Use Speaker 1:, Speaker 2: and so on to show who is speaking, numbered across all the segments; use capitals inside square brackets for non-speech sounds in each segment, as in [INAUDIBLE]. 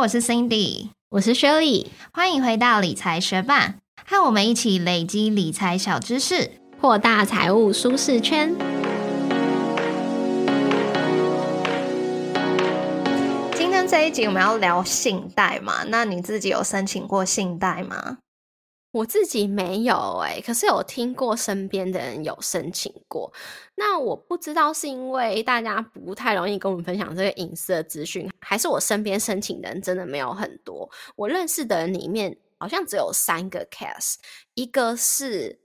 Speaker 1: 我是 Cindy，
Speaker 2: 我是 Shirley，
Speaker 1: 欢迎回到理财学霸，和我们一起累积理财小知识，
Speaker 2: 扩大财务舒适圈。
Speaker 1: 今天这一集我们要聊信贷嘛？那你自己有申请过信贷吗？
Speaker 2: 我自己没有哎，可是有听过身边的人有申请过。那我不知道是因为大家不太容易跟我们分享这个隐私的资讯，还是我身边申请的人真的没有很多。我认识的人里面好像只有三个 case，一个是。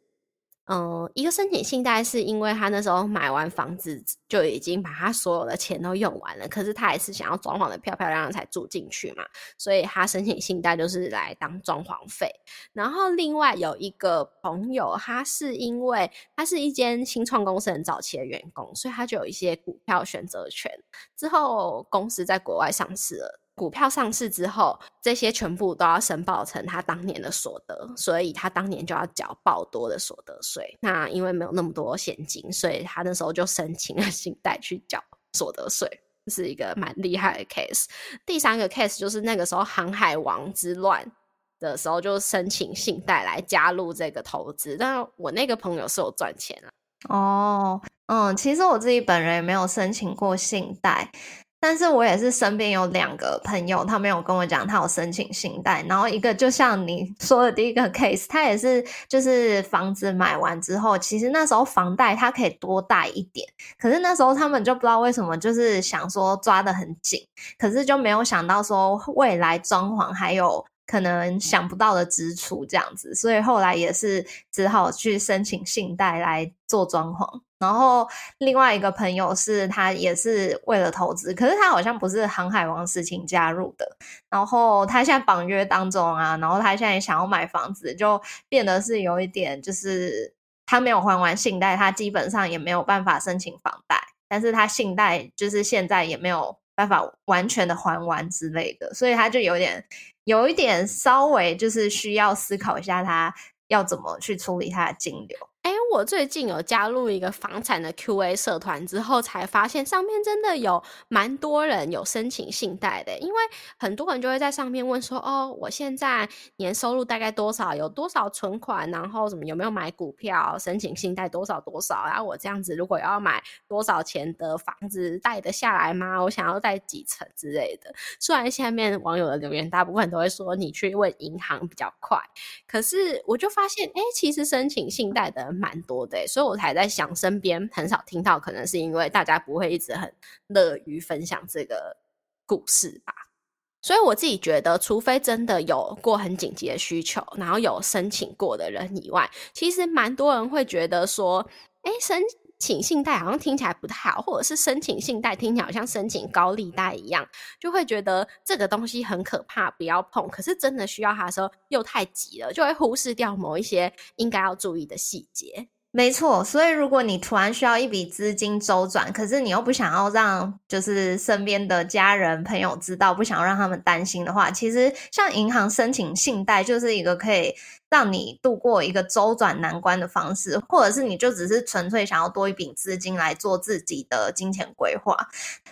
Speaker 2: 嗯，一个申请信贷是因为他那时候买完房子就已经把他所有的钱都用完了，可是他还是想要装潢的漂漂亮亮才住进去嘛，所以他申请信贷就是来当装潢费。然后另外有一个朋友，他是因为他是一间新创公司很早期的员工，所以他就有一些股票选择权，之后公司在国外上市了。股票上市之后，这些全部都要申报成他当年的所得，所以他当年就要缴报多的所得税。那因为没有那么多现金，所以他那时候就申请了信贷去缴所得税，是一个蛮厉害的 case。第三个 case 就是那个时候航海王之乱的时候，就申请信贷来加入这个投资。但我那个朋友是有赚钱了。
Speaker 1: 哦，嗯，其实我自己本人也没有申请过信贷。但是我也是身边有两个朋友，他没有跟我讲他有申请信贷，然后一个就像你说的第一个 case，他也是就是房子买完之后，其实那时候房贷他可以多贷一点，可是那时候他们就不知道为什么就是想说抓得很紧，可是就没有想到说未来装潢还有。可能想不到的支出这样子，所以后来也是只好去申请信贷来做装潢。然后另外一个朋友是他也是为了投资，可是他好像不是航海王事情加入的。然后他现在绑约当中啊，然后他现在想要买房子，就变得是有一点，就是他没有还完信贷，他基本上也没有办法申请房贷。但是他信贷就是现在也没有办法完全的还完之类的，所以他就有点。有一点稍微就是需要思考一下，他要怎么去处理他的金流。
Speaker 2: 哎，我最近有加入一个房产的 Q&A 社团之后，才发现上面真的有蛮多人有申请信贷的。因为很多人就会在上面问说：“哦，我现在年收入大概多少？有多少存款？然后什么有没有买股票？申请信贷多少多少？然后我这样子如果要买多少钱的房子贷得下来吗？我想要贷几层之类的。”虽然下面网友的留言大部分都会说你去问银行比较快，可是我就发现，哎，其实申请信贷的。蛮多的，所以我才在想，身边很少听到，可能是因为大家不会一直很乐于分享这个故事吧。所以我自己觉得，除非真的有过很紧急的需求，然后有申请过的人以外，其实蛮多人会觉得说，哎，申请信贷好像听起来不太好，或者是申请信贷听起来好像申请高利贷一样，就会觉得这个东西很可怕，不要碰。可是真的需要它的时候又太急了，就会忽视掉某一些应该要注意的细节。
Speaker 1: 没错，所以如果你突然需要一笔资金周转，可是你又不想要让就是身边的家人朋友知道，不想要让他们担心的话，其实向银行申请信贷就是一个可以。让你度过一个周转难关的方式，或者是你就只是纯粹想要多一笔资金来做自己的金钱规划。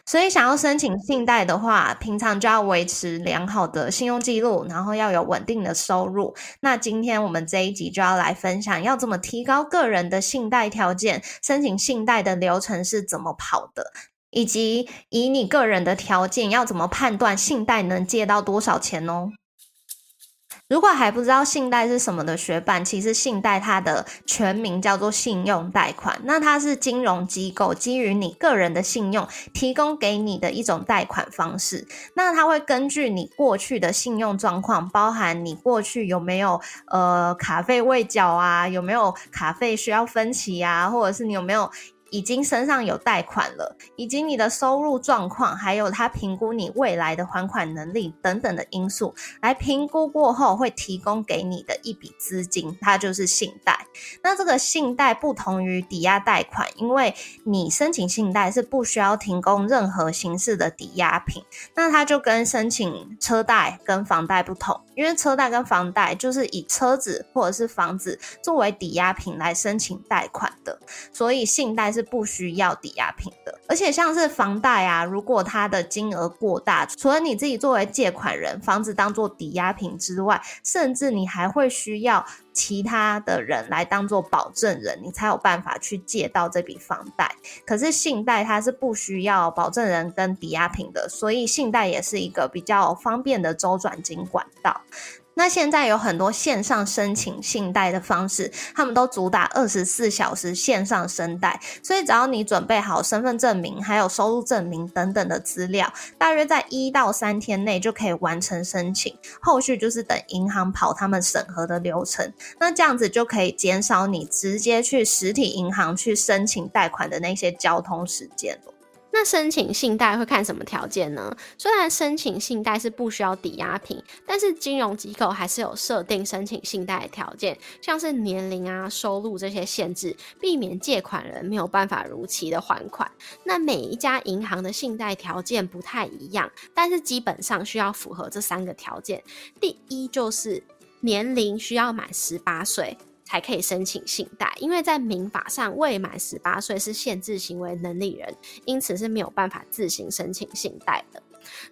Speaker 1: 所以，想要申请信贷的话，平常就要维持良好的信用记录，然后要有稳定的收入。那今天我们这一集就要来分享，要怎么提高个人的信贷条件，申请信贷的流程是怎么跑的，以及以你个人的条件要怎么判断信贷能借到多少钱哦。如果还不知道信贷是什么的学伴，其实信贷它的全名叫做信用贷款。那它是金融机构基于你个人的信用提供给你的一种贷款方式。那它会根据你过去的信用状况，包含你过去有没有呃卡费未缴啊，有没有卡费需要分期啊，或者是你有没有。已经身上有贷款了，以及你的收入状况，还有他评估你未来的还款能力等等的因素，来评估过后会提供给你的一笔资金，它就是信贷。那这个信贷不同于抵押贷款，因为你申请信贷是不需要提供任何形式的抵押品，那它就跟申请车贷跟房贷不同，因为车贷跟房贷就是以车子或者是房子作为抵押品来申请贷款的，所以信贷是。不需要抵押品的。而且像是房贷啊，如果它的金额过大，除了你自己作为借款人，房子当做抵押品之外，甚至你还会需要其他的人来当做保证人，你才有办法去借到这笔房贷。可是信贷它是不需要保证人跟抵押品的，所以信贷也是一个比较方便的周转金管道。那现在有很多线上申请信贷的方式，他们都主打二十四小时线上申贷，所以只要你准备好身份证明、还有收入证明等等的资料，大约在一到三天内就可以完成申请，后续就是等银行跑他们审核的流程。那这样子就可以减少你直接去实体银行去申请贷款的那些交通时间了。
Speaker 2: 那申请信贷会看什么条件呢？虽然申请信贷是不需要抵押品，但是金融机构还是有设定申请信贷的条件，像是年龄啊、收入这些限制，避免借款人没有办法如期的还款。那每一家银行的信贷条件不太一样，但是基本上需要符合这三个条件。第一就是年龄需要满十八岁。才可以申请信贷，因为在民法上未满十八岁是限制行为能力人，因此是没有办法自行申请信贷的。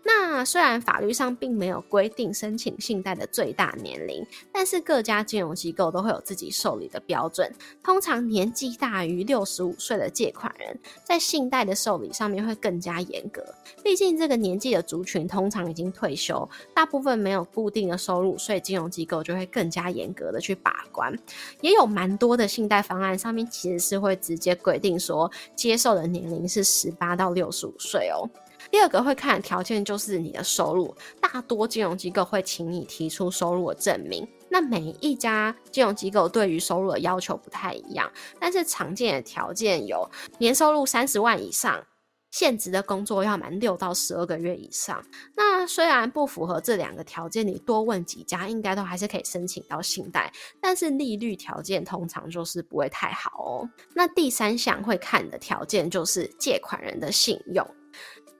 Speaker 2: 那虽然法律上并没有规定申请信贷的最大年龄，但是各家金融机构都会有自己受理的标准。通常年纪大于六十五岁的借款人，在信贷的受理上面会更加严格。毕竟这个年纪的族群通常已经退休，大部分没有固定的收入，所以金融机构就会更加严格的去把关。也有蛮多的信贷方案上面其实是会直接规定说，接受的年龄是十八到六十五岁哦。第二个会看的条件就是你的收入，大多金融机构会请你提出收入的证明。那每一家金融机构对于收入的要求不太一样，但是常见的条件有年收入三十万以上，现职的工作要满六到十二个月以上。那虽然不符合这两个条件，你多问几家，应该都还是可以申请到信贷，但是利率条件通常就是不会太好哦。那第三项会看的条件就是借款人的信用。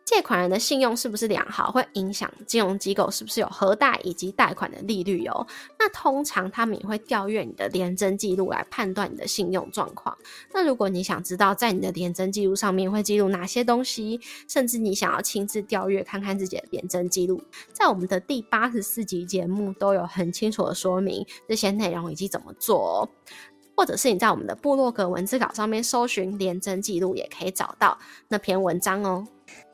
Speaker 2: 借款人的信用是不是良好，会影响金融机构是不是有核贷以及贷款的利率哦。那通常他们也会调阅你的廉征记录来判断你的信用状况。那如果你想知道在你的廉征记录上面会记录哪些东西，甚至你想要亲自调阅看看自己的廉征记录，在我们的第八十四集节目都有很清楚的说明这些内容以及怎么做哦。或者是你在我们的部落格文字稿上面搜寻廉征记录，也可以找到那篇文章哦。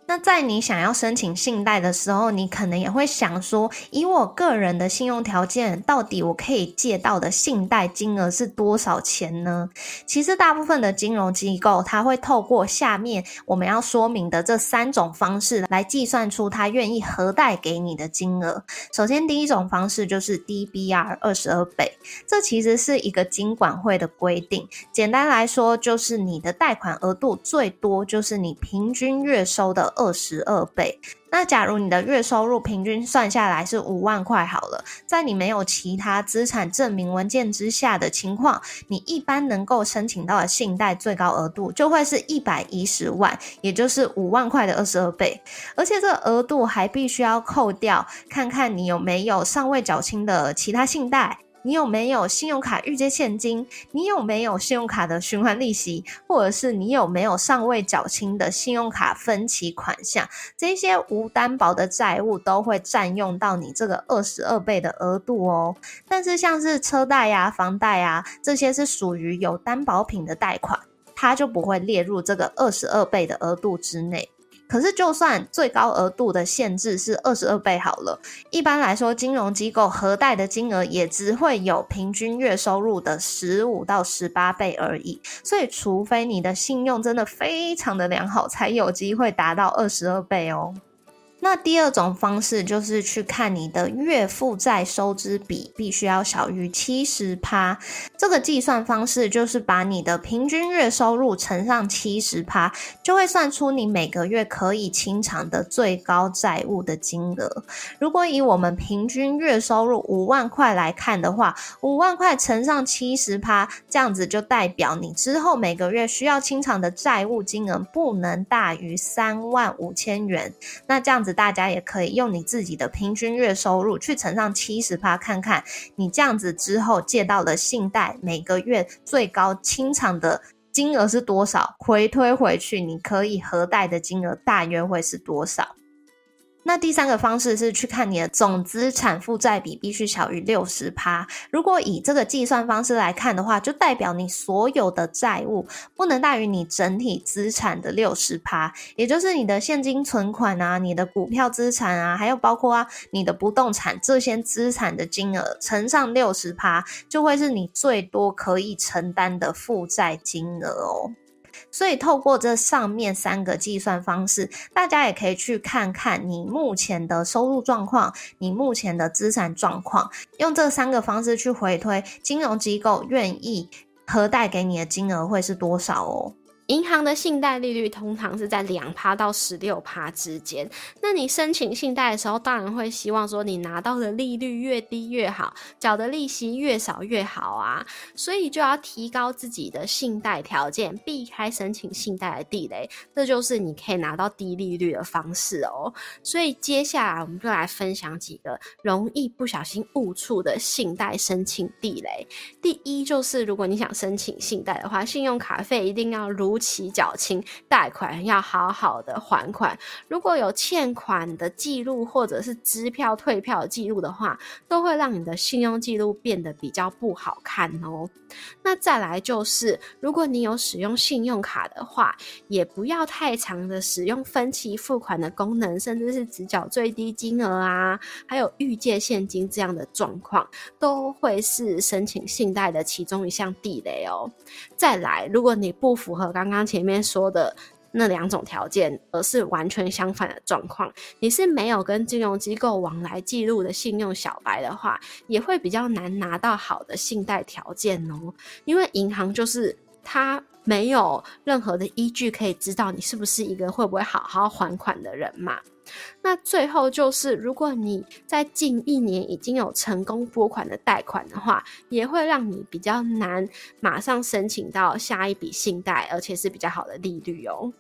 Speaker 1: 那在你想要申请信贷的时候，你可能也会想说，以我个人的信用条件，到底我可以借到的信贷金额是多少钱呢？其实大部分的金融机构，它会透过下面我们要说明的这三种方式来计算出它愿意核贷给你的金额。首先，第一种方式就是 DBR 二十二倍，这其实是一个金管会的规定。简单来说，就是你的贷款额度最多就是你平均月收的。二十二倍。那假如你的月收入平均算下来是五万块好了，在你没有其他资产证明文件之下的情况，你一般能够申请到的信贷最高额度就会是一百一十万，也就是五万块的二十二倍。而且这个额度还必须要扣掉，看看你有没有尚未缴清的其他信贷。你有没有信用卡预借现金？你有没有信用卡的循环利息？或者是你有没有尚未缴清的信用卡分期款项？这些无担保的债务都会占用到你这个二十二倍的额度哦。但是像是车贷呀、房贷啊，这些是属于有担保品的贷款，它就不会列入这个二十二倍的额度之内。可是，就算最高额度的限制是二十二倍好了，一般来说，金融机构核贷的金额也只会有平均月收入的十五到十八倍而已。所以，除非你的信用真的非常的良好，才有机会达到二十二倍哦。那第二种方式就是去看你的月负债收支比必须要小于七十趴，这个计算方式就是把你的平均月收入乘上七十趴，就会算出你每个月可以清偿的最高债务的金额。如果以我们平均月收入五万块来看的话，五万块乘上七十趴，这样子就代表你之后每个月需要清偿的债务金额不能大于三万五千元。那这样。大家也可以用你自己的平均月收入去乘上七十趴，看看你这样子之后借到的信贷每个月最高清偿的金额是多少，回推回去，你可以核贷的金额大约会是多少。那第三个方式是去看你的总资产负债比必须小于六十趴。如果以这个计算方式来看的话，就代表你所有的债务不能大于你整体资产的六十趴，也就是你的现金存款啊、你的股票资产啊，还有包括啊你的不动产这些资产的金额乘上六十趴，就会是你最多可以承担的负债金额哦。所以，透过这上面三个计算方式，大家也可以去看看你目前的收入状况，你目前的资产状况，用这三个方式去回推金融机构愿意核贷给你的金额会是多少哦。
Speaker 2: 银行的信贷利率通常是在两趴到十六趴之间。那你申请信贷的时候，当然会希望说你拿到的利率越低越好，缴的利息越少越好啊。所以就要提高自己的信贷条件，避开申请信贷的地雷，这就是你可以拿到低利率的方式哦。所以接下来我们就来分享几个容易不小心误触的信贷申请地雷。第一就是，如果你想申请信贷的话，信用卡费一定要如期缴清贷款要好好的还款，如果有欠款的记录或者是支票退票记录的话，都会让你的信用记录变得比较不好看哦。那再来就是，如果你有使用信用卡的话，也不要太长的使用分期付款的功能，甚至是只缴最低金额啊，还有预借现金这样的状况，都会是申请信贷的其中一项地雷哦。再来，如果你不符合刚刚刚前面说的那两种条件，而是完全相反的状况，你是没有跟金融机构往来记录的信用小白的话，也会比较难拿到好的信贷条件哦。因为银行就是他没有任何的依据可以知道你是不是一个会不会好好还款的人嘛。那最后就是，如果你在近一年已经有成功拨款的贷款的话，也会让你比较难马上申请到下一笔信贷，而且是比较好的利率哦。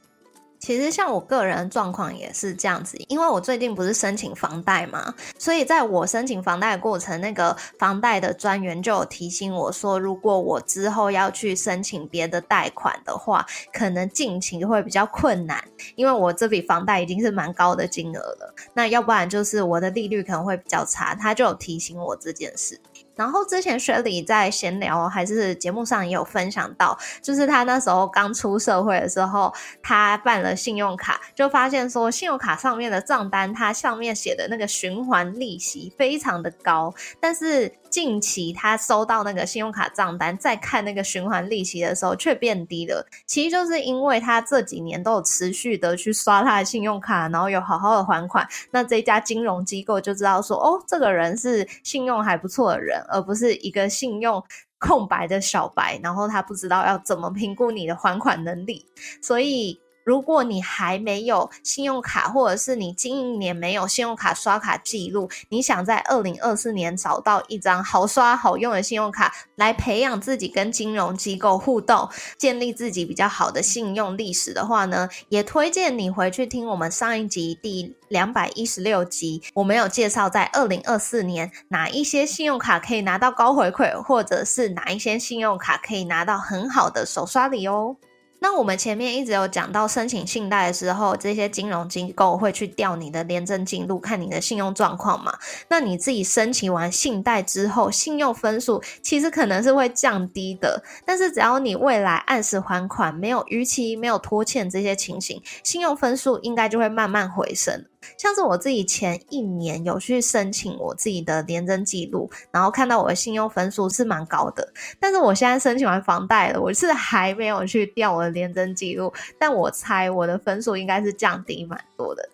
Speaker 1: 其实像我个人状况也是这样子，因为我最近不是申请房贷嘛，所以在我申请房贷的过程，那个房贷的专员就有提醒我说，如果我之后要去申请别的贷款的话，可能近期会比较困难，因为我这笔房贷已经是蛮高的金额了，那要不然就是我的利率可能会比较差，他就有提醒我这件事。然后之前雪里在闲聊还是节目上也有分享到，就是他那时候刚出社会的时候，他办了信用卡，就发现说信用卡上面的账单，它上面写的那个循环利息非常的高，但是。近期他收到那个信用卡账单，再看那个循环利息的时候却变低了。其实就是因为他这几年都有持续的去刷他的信用卡，然后有好好的还款。那这家金融机构就知道说，哦，这个人是信用还不错的人，而不是一个信用空白的小白。然后他不知道要怎么评估你的还款能力，所以。如果你还没有信用卡，或者是你近一年没有信用卡刷卡记录，你想在二零二四年找到一张好刷好用的信用卡，来培养自己跟金融机构互动，建立自己比较好的信用历史的话呢，也推荐你回去听我们上一集第两百一十六集，我们有介绍在二零二四年哪一些信用卡可以拿到高回馈，或者是哪一些信用卡可以拿到很好的手刷礼哦。那我们前面一直有讲到，申请信贷的时候，这些金融机构会去调你的廉政记录，看你的信用状况嘛。那你自己申请完信贷之后，信用分数其实可能是会降低的，但是只要你未来按时还款，没有逾期、没有拖欠这些情形，信用分数应该就会慢慢回升。像是我自己前一年有去申请我自己的廉政记录，然后看到我的信用分数是蛮高的，但是我现在申请完房贷了，我是还没有去调我的廉政记录，但我猜我的分数应该是降低蛮多的，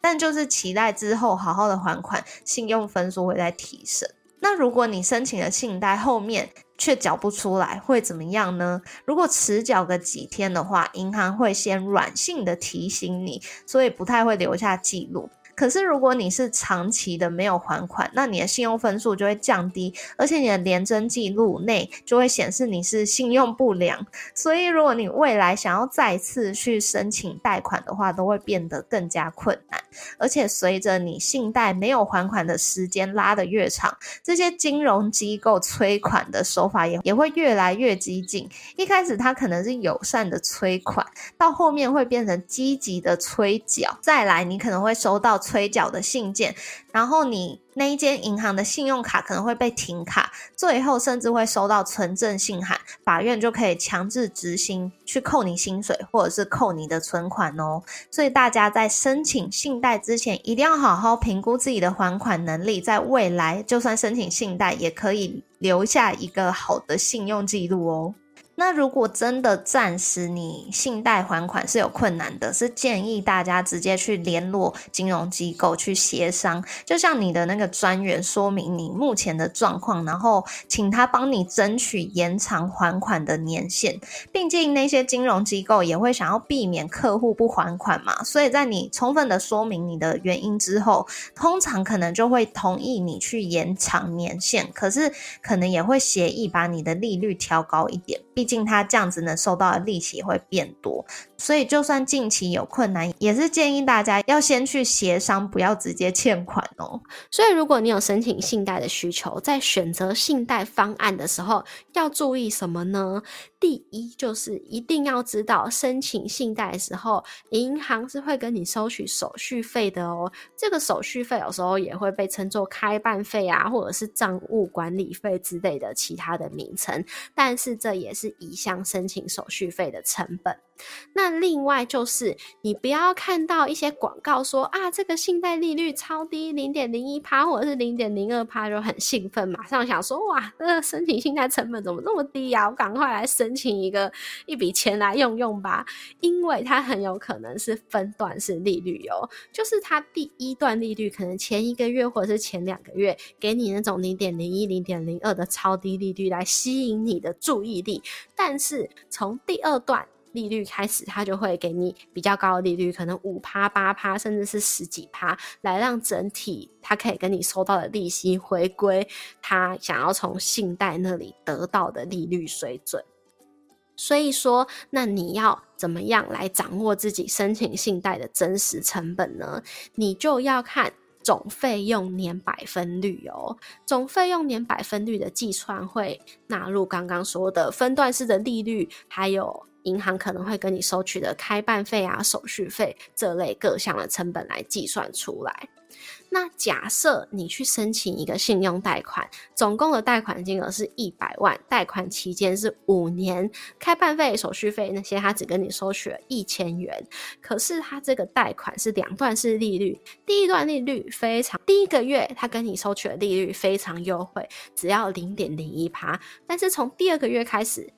Speaker 1: 但就是期待之后好好的还款，信用分数会再提升。那如果你申请了信贷后面，却缴不出来会怎么样呢？如果迟缴个几天的话，银行会先软性的提醒你，所以不太会留下记录。可是如果你是长期的没有还款，那你的信用分数就会降低，而且你的廉征记录内就会显示你是信用不良。所以如果你未来想要再次去申请贷款的话，都会变得更加困难。而且随着你信贷没有还款的时间拉得越长，这些金融机构催款的手法也也会越来越激进。一开始它可能是友善的催款，到后面会变成积极的催缴。再来，你可能会收到催缴的信件，然后你那一间银行的信用卡可能会被停卡，最后甚至会收到存证信函，法院就可以强制执行去扣你薪水或者是扣你的存款哦。所以大家在申请信贷之前，一定要好好评估自己的还款能力，在未来就算申请信贷，也可以留下一个好的信用记录哦。那如果真的暂时你信贷还款是有困难的，是建议大家直接去联络金融机构去协商，就像你的那个专员说明你目前的状况，然后请他帮你争取延长还款的年限。毕竟那些金融机构也会想要避免客户不还款嘛，所以在你充分的说明你的原因之后，通常可能就会同意你去延长年限，可是可能也会协议把你的利率调高一点。毕毕竟他这样子能收到的利息会变多，所以就算近期有困难，也是建议大家要先去协商，不要直接欠款哦。
Speaker 2: 所以如果你有申请信贷的需求，在选择信贷方案的时候，要注意什么呢？第一就是一定要知道，申请信贷的时候，银行是会跟你收取手续费的哦。这个手续费有时候也会被称作开办费啊，或者是账务管理费之类的其他的名称，但是这也是一项申请手续费的成本。那另外就是，你不要看到一些广告说啊，这个信贷利率超低，零点零一趴或者是零点零二趴，就很兴奋，马上想说哇，这个申请信贷成本怎么那么低呀？我赶快来申请一个一笔钱来用用吧，因为它很有可能是分段式利率哦，就是它第一段利率可能前一个月或者是前两个月给你那种零点零一、零点零二的超低利率来吸引你的注意力，但是从第二段。利率开始，它就会给你比较高的利率，可能五趴、八趴，甚至是十几趴，来让整体它可以跟你收到的利息回归它想要从信贷那里得到的利率水准。所以说，那你要怎么样来掌握自己申请信贷的真实成本呢？你就要看总费用年百分率哦。总费用年百分率的计算会纳入刚刚说的分段式的利率，还有。银行可能会跟你收取的开办费啊、手续费这类各项的成本来计算出来。那假设你去申请一个信用贷款，总共的贷款金额是一百万，贷款期间是五年，开办费、手续费那些他只跟你收取了一千元。可是他这个贷款是两段式利率，第一段利率非常，第一个月他跟你收取的利率非常优惠，只要零点零一趴，但是从第二个月开始。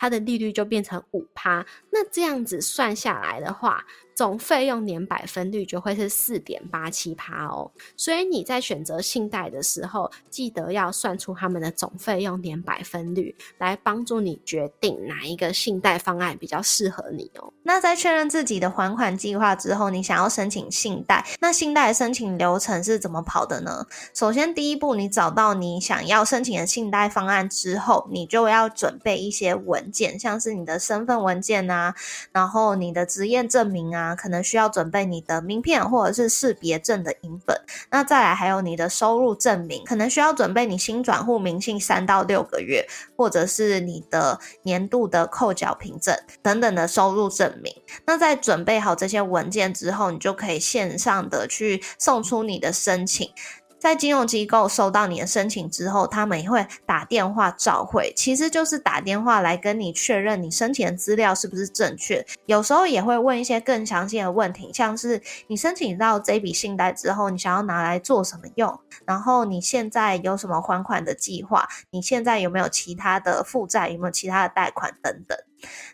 Speaker 2: 它的利率就变成五趴，那这样子算下来的话。总费用年百分率就会是四点八七趴哦，所以你在选择信贷的时候，记得要算出他们的总费用年百分率，来帮助你决定哪一个信贷方案比较适合你哦。
Speaker 1: 那在确认自己的还款计划之后，你想要申请信贷，那信贷申请流程是怎么跑的呢？首先，第一步，你找到你想要申请的信贷方案之后，你就要准备一些文件，像是你的身份文件啊，然后你的职业证明啊。可能需要准备你的名片或者是识别证的影本，那再来还有你的收入证明，可能需要准备你新转户明信三到六个月，或者是你的年度的扣缴凭证等等的收入证明。那在准备好这些文件之后，你就可以线上的去送出你的申请。在金融机构收到你的申请之后，他们也会打电话召回，其实就是打电话来跟你确认你申请的资料是不是正确。有时候也会问一些更详细的问题，像是你申请到这笔信贷之后，你想要拿来做什么用？然后你现在有什么还款的计划？你现在有没有其他的负债？有没有其他的贷款等等？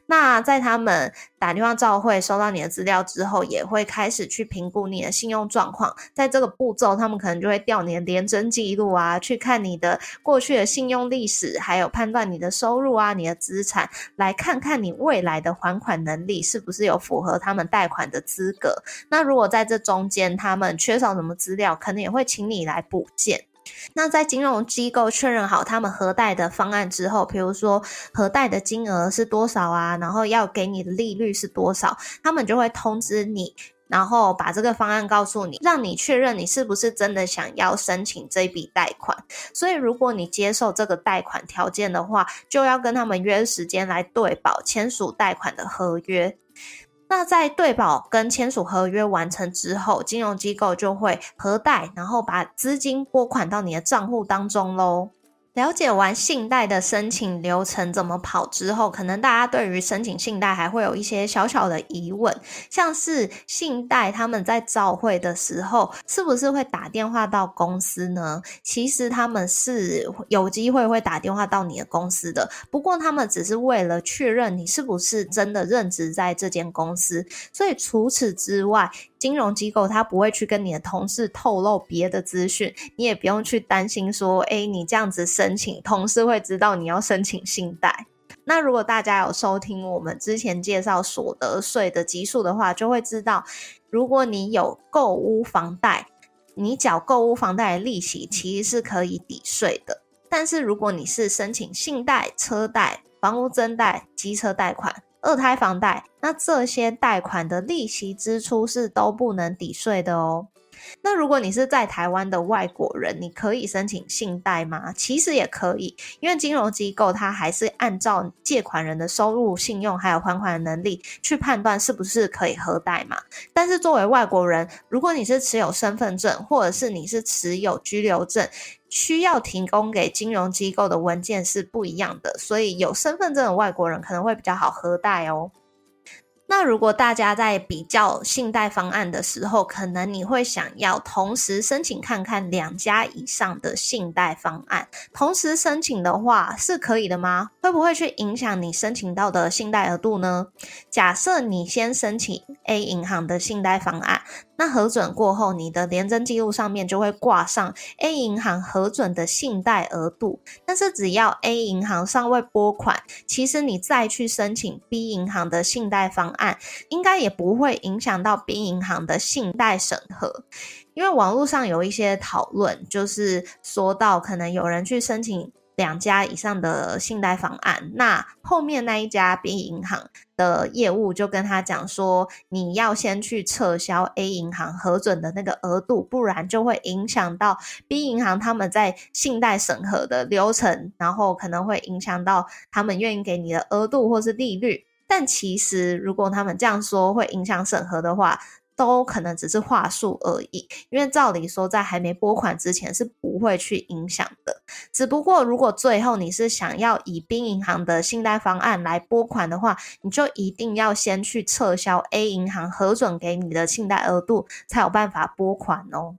Speaker 1: 那在他们打电话召会收到你的资料之后，也会开始去评估你的信用状况。在这个步骤，他们可能就会调你的廉征记录啊，去看你的过去的信用历史，还有判断你的收入啊、你的资产，来看看你未来的还款能力是不是有符合他们贷款的资格。那如果在这中间他们缺少什么资料，可能也会请你来补件。那在金融机构确认好他们核贷的方案之后，比如说核贷的金额是多少啊，然后要给你的利率是多少，他们就会通知你，然后把这个方案告诉你，让你确认你是不是真的想要申请这笔贷款。所以，如果你接受这个贷款条件的话，就要跟他们约时间来对保签署贷款的合约。那在对保跟签署合约完成之后，金融机构就会核贷，然后把资金拨款到你的账户当中喽。了解完信贷的申请流程怎么跑之后，可能大家对于申请信贷还会有一些小小的疑问，像是信贷他们在召会的时候，是不是会打电话到公司呢？其实他们是有机会会打电话到你的公司的，不过他们只是为了确认你是不是真的任职在这间公司，所以除此之外。金融机构他不会去跟你的同事透露别的资讯，你也不用去担心说，哎，你这样子申请，同事会知道你要申请信贷。那如果大家有收听我们之前介绍所得税的级数的话，就会知道，如果你有购屋房贷，你缴购屋房贷的利息其实是可以抵税的。但是如果你是申请信贷、车贷、房屋增贷、机车贷款。二胎房贷，那这些贷款的利息支出是都不能抵税的哦。那如果你是在台湾的外国人，你可以申请信贷吗？其实也可以，因为金融机构它还是按照借款人的收入、信用还有还款能力去判断是不是可以核贷嘛。但是作为外国人，如果你是持有身份证，或者是你是持有居留证，需要提供给金融机构的文件是不一样的，所以有身份证的外国人可能会比较好核贷哦。那如果大家在比较信贷方案的时候，可能你会想要同时申请看看两家以上的信贷方案，同时申请的话是可以的吗？会不会去影响你申请到的信贷额度呢？假设你先申请 A 银行的信贷方案。那核准过后，你的廉征记录上面就会挂上 A 银行核准的信贷额度。但是只要 A 银行尚未拨款，其实你再去申请 B 银行的信贷方案，应该也不会影响到 B 银行的信贷审核。因为网络上有一些讨论，就是说到可能有人去申请。两家以上的信贷方案，那后面那一家 B 银行的业务就跟他讲说，你要先去撤销 A 银行核准的那个额度，不然就会影响到 B 银行他们在信贷审核的流程，然后可能会影响到他们愿意给你的额度或是利率。但其实如果他们这样说会影响审核的话，都可能只是话术而已，因为照理说，在还没拨款之前是不会去影响的。只不过，如果最后你是想要以 B 银行的信贷方案来拨款的话，你就一定要先去撤销 A 银行核准给你的信贷额度，才有办法拨款哦。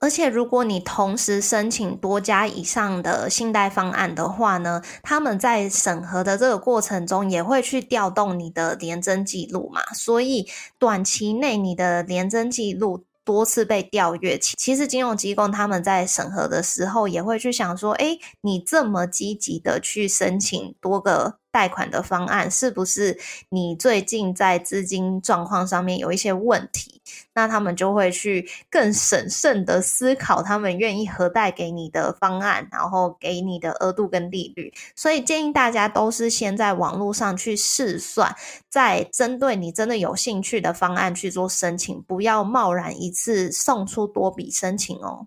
Speaker 1: 而且，如果你同时申请多家以上的信贷方案的话呢，他们在审核的这个过程中也会去调动你的廉征记录嘛，所以短期内你的廉征记录。多次被调阅，其实金融机构他们在审核的时候也会去想说，哎，你这么积极的去申请多个贷款的方案，是不是你最近在资金状况上面有一些问题？那他们就会去更审慎的思考，他们愿意核贷给你的方案，然后给你的额度跟利率。所以建议大家都是先在网络上去试算，再针对你真的有兴趣的方案去做申请，不要贸然一次送出多笔申请哦。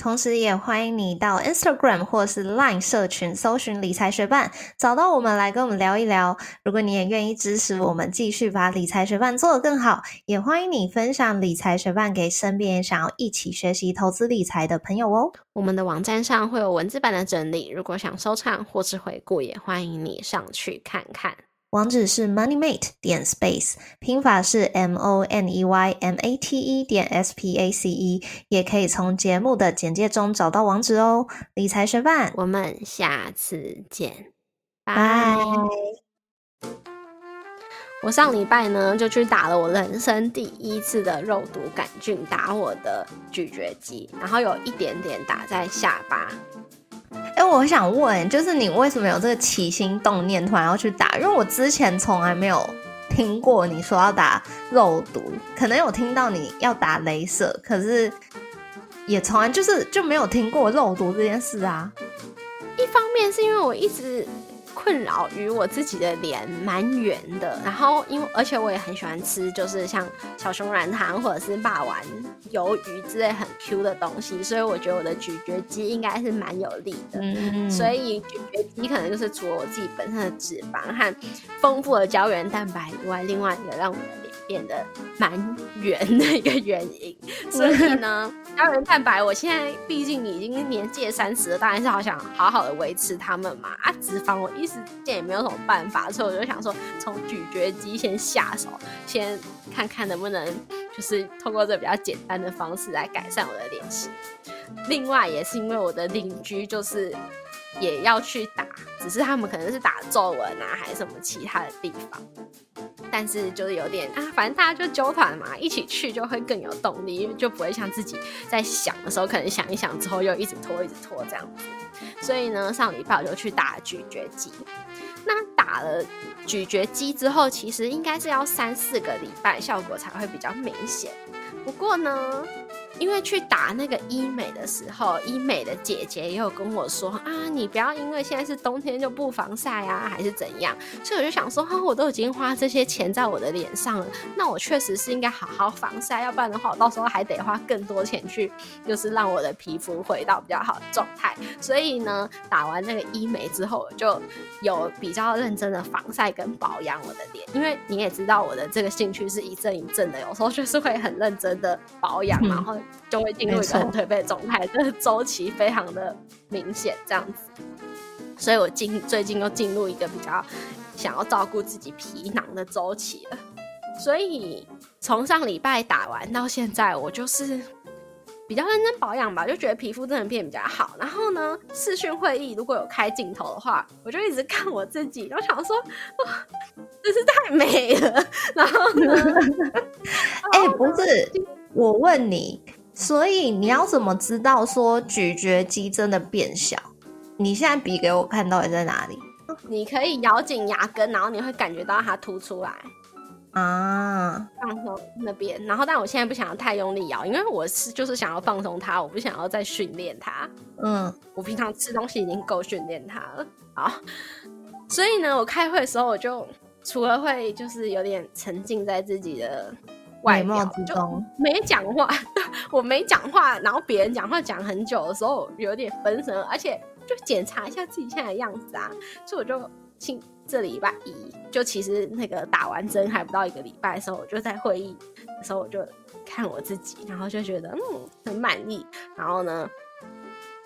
Speaker 1: 同时，也欢迎你到 Instagram 或是 Line 社群搜寻理财学伴，找到我们来跟我们聊一聊。如果你也愿意支持我们，继续把理财学伴做得更好，也欢迎你分享理财学伴给身边想要一起学习投资理财的朋友哦。
Speaker 2: 我们的网站上会有文字版的整理，如果想收藏或是回顾，也欢迎你上去看看。
Speaker 1: 网址是 moneymate 点 space，拼法是 m o n e y m a t e 点 s p a c e，也可以从节目的简介中找到网址哦。理财学伴，
Speaker 2: 我们下次见，
Speaker 1: 拜。
Speaker 2: 我上礼拜呢就去打了我人生第一次的肉毒杆菌，打我的咀嚼肌，然后有一点点打在下巴。
Speaker 1: 哎，我想问，就是你为什么有这个起心动念，突然要去打？因为我之前从来没有听过你说要打肉毒，可能有听到你要打镭射，可是也从来就是就没有听过肉毒这件事啊。
Speaker 2: 一方面是因为我一直。困扰于我自己的脸蛮圆的，然后因为而且我也很喜欢吃，就是像小熊软糖或者是霸丸、鱿鱼之类很 Q 的东西，所以我觉得我的咀嚼肌应该是蛮有力的。嗯所以咀嚼肌可能就是除了我自己本身的脂肪和丰富的胶原蛋白以外，另外一个让我变得蛮圆的一个原因。所以呢。胶原蛋白，我现在毕竟已经年届三十了，当然是好想好好的维持它们嘛。啊，脂肪我一时间也没有什么办法，所以我就想说，从咀嚼肌先下手，先看看能不能就是通过这比较简单的方式来改善我的脸型。另外，也是因为我的邻居就是也要去打，只是他们可能是打皱纹啊，还是什么其他的地方。但是就是有点啊，反正大家就纠团嘛，一起去就会更有动力，因为就不会像自己在想的时候，可能想一想之后又一直拖，一直拖这样子。所以呢，上礼拜我就去打咀嚼肌。那打了咀嚼肌之后，其实应该是要三四个礼拜效果才会比较明显。不过呢。因为去打那个医美的时候，医美的姐姐也有跟我说啊，你不要因为现在是冬天就不防晒啊，还是怎样。所以我就想说，哈，我都已经花这些钱在我的脸上了，那我确实是应该好好防晒，要不然的话，我到时候还得花更多钱去，就是让我的皮肤回到比较好的状态。所以呢，打完那个医美之后，我就有比较认真的防晒跟保养我的脸。因为你也知道，我的这个兴趣是一阵一阵的，有时候就是会很认真的保养，然后。就会进入一个很颓废的状态，这个周期非常的明显，这样子。所以我进最近又进入一个比较想要照顾自己皮囊的周期了。所以从上礼拜打完到现在，我就是比较认真保养吧，就觉得皮肤真的变比较好。然后呢，视讯会议如果有开镜头的话，我就一直看我自己，然后想说，哇，真是太美了。然后呢，
Speaker 1: 哎，不是，我问你。所以你要怎么知道说咀嚼肌真的变小？你现在比给我看到底在哪里？
Speaker 2: 你可以咬紧牙根，然后你会感觉到它凸出来
Speaker 1: 啊，
Speaker 2: 放松那边。然后，但我现在不想要太用力咬，因为我是就是想要放松它，我不想要再训练它。
Speaker 1: 嗯，
Speaker 2: 我平常吃东西已经够训练它了。好，所以呢，我开会的时候我就除了会就是有点沉浸在自己的。
Speaker 1: 外貌之中
Speaker 2: 没讲话，我没讲话，然后别人讲话讲很久的时候有点分神，而且就检查一下自己现在的样子啊，所以我就请这礼拜一就其实那个打完针还不到一个礼拜的时候，我就在会议的时候我就看我自己，然后就觉得嗯很满意，然后呢。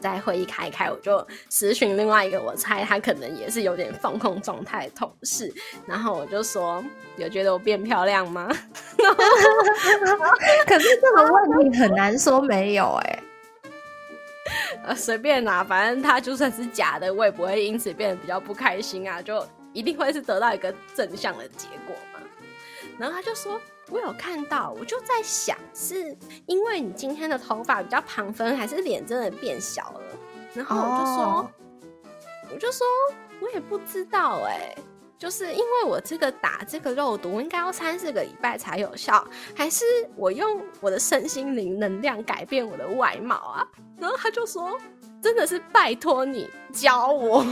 Speaker 2: 在会议开开，我就咨询另外一个，我猜他可能也是有点放空状态的同事，然后我就说：“有觉得我变漂亮吗？” [LAUGHS]
Speaker 1: 可是这个问题很难说没有哎，[LAUGHS]
Speaker 2: 呃，随便拿，反正他就算是假的，我也不会因此变得比较不开心啊，就一定会是得到一个正向的结果嘛。然后他就说。我有看到，我就在想，是因为你今天的头发比较旁分，还是脸真的变小了？然后我就说，我就说，我也不知道哎，就是因为我这个打这个肉毒应该要三四个礼拜才有效，还是我用我的身心灵能量改变我的外貌啊？然后他就说，真的是拜托你教我。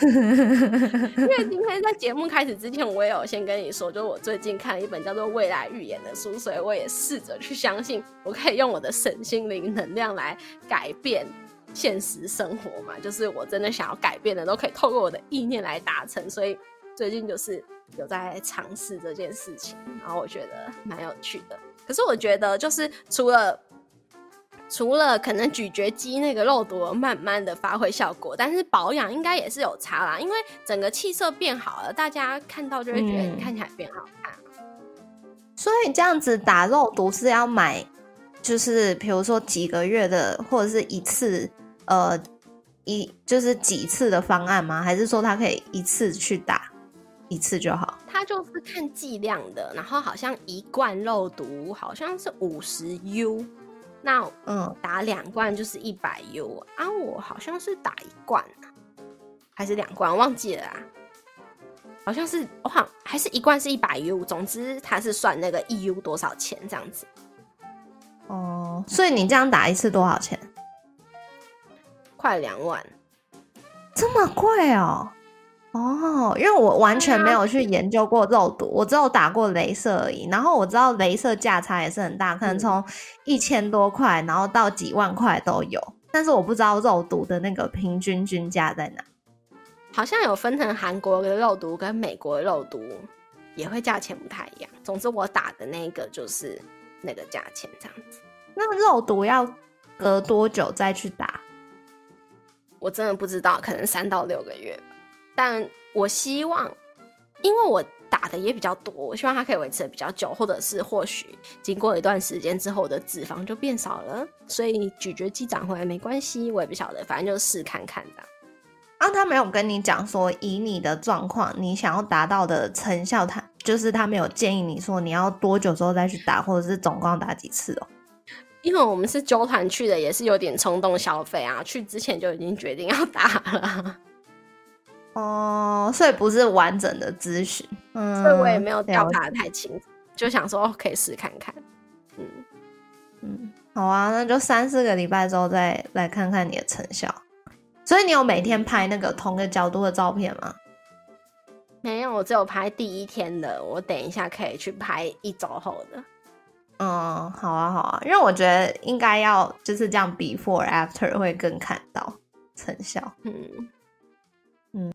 Speaker 2: [LAUGHS] 因为今天在节目开始之前，我也有先跟你说，就是我最近看了一本叫做《未来预言》的书，所以我也试着去相信，我可以用我的神心灵能量来改变现实生活嘛。[LAUGHS] 就是我真的想要改变的，都可以透过我的意念来达成。所以最近就是有在尝试这件事情，然后我觉得蛮有趣的。可是我觉得，就是除了除了可能咀嚼肌那个肉毒慢慢的发挥效果，但是保养应该也是有差啦，因为整个气色变好了，大家看到就会觉得你看起来变好看。
Speaker 1: 所以这样子打肉毒是要买，就是比如说几个月的，或者是一次，呃，一就是几次的方案吗？还是说它可以一次去打一次就好？
Speaker 2: 它就是看剂量的，然后好像一罐肉毒好像是五十 U，那嗯打两罐就是一百 U 啊，我好像是打一罐还是两罐忘记了啊。好像是我好还是一罐是一百 U，总之它是算那个一 U 多少钱这样子。
Speaker 1: 哦，所以你这样打一次多少钱？
Speaker 2: 快两万，
Speaker 1: 这么贵哦？哦，因为我完全没有去研究过肉毒，我只有打过镭射而已。然后我知道镭射价差也是很大，可能从一千多块，然后到几万块都有。但是我不知道肉毒的那个平均均价在哪。
Speaker 2: 好像有分成韩国的肉毒跟美国的肉毒，也会价钱不太一样。总之我打的那个就是那个价钱这样子。
Speaker 1: 那肉毒要隔多久再去打？
Speaker 2: 我真的不知道，可能三到六个月。但我希望，因为我打的也比较多，我希望它可以维持的比较久，或者是或许经过一段时间之后的脂肪就变少了，所以咀嚼肌长回来没关系。我也不晓得，反正就试看看的。
Speaker 1: 啊，他没有跟你讲说，以你的状况，你想要达到的成效，他就是他没有建议你说你要多久之后再去打，或者是总共打几次哦。
Speaker 2: 因为我们是纠团去的，也是有点冲动消费啊，去之前就已经决定要打了。
Speaker 1: 哦，所以不是完整的咨询，嗯
Speaker 2: 所以我也没有调查的太清楚，就想说可以试看看。嗯
Speaker 1: 嗯，好啊，那就三四个礼拜之后再来看看你的成效。所以你有每天拍那个同个角度的照片吗？
Speaker 2: 没有，我只有拍第一天的。我等一下可以去拍一周后的。
Speaker 1: 嗯，好啊，好啊，因为我觉得应该要就是这样，before after 会更看到成效。嗯嗯。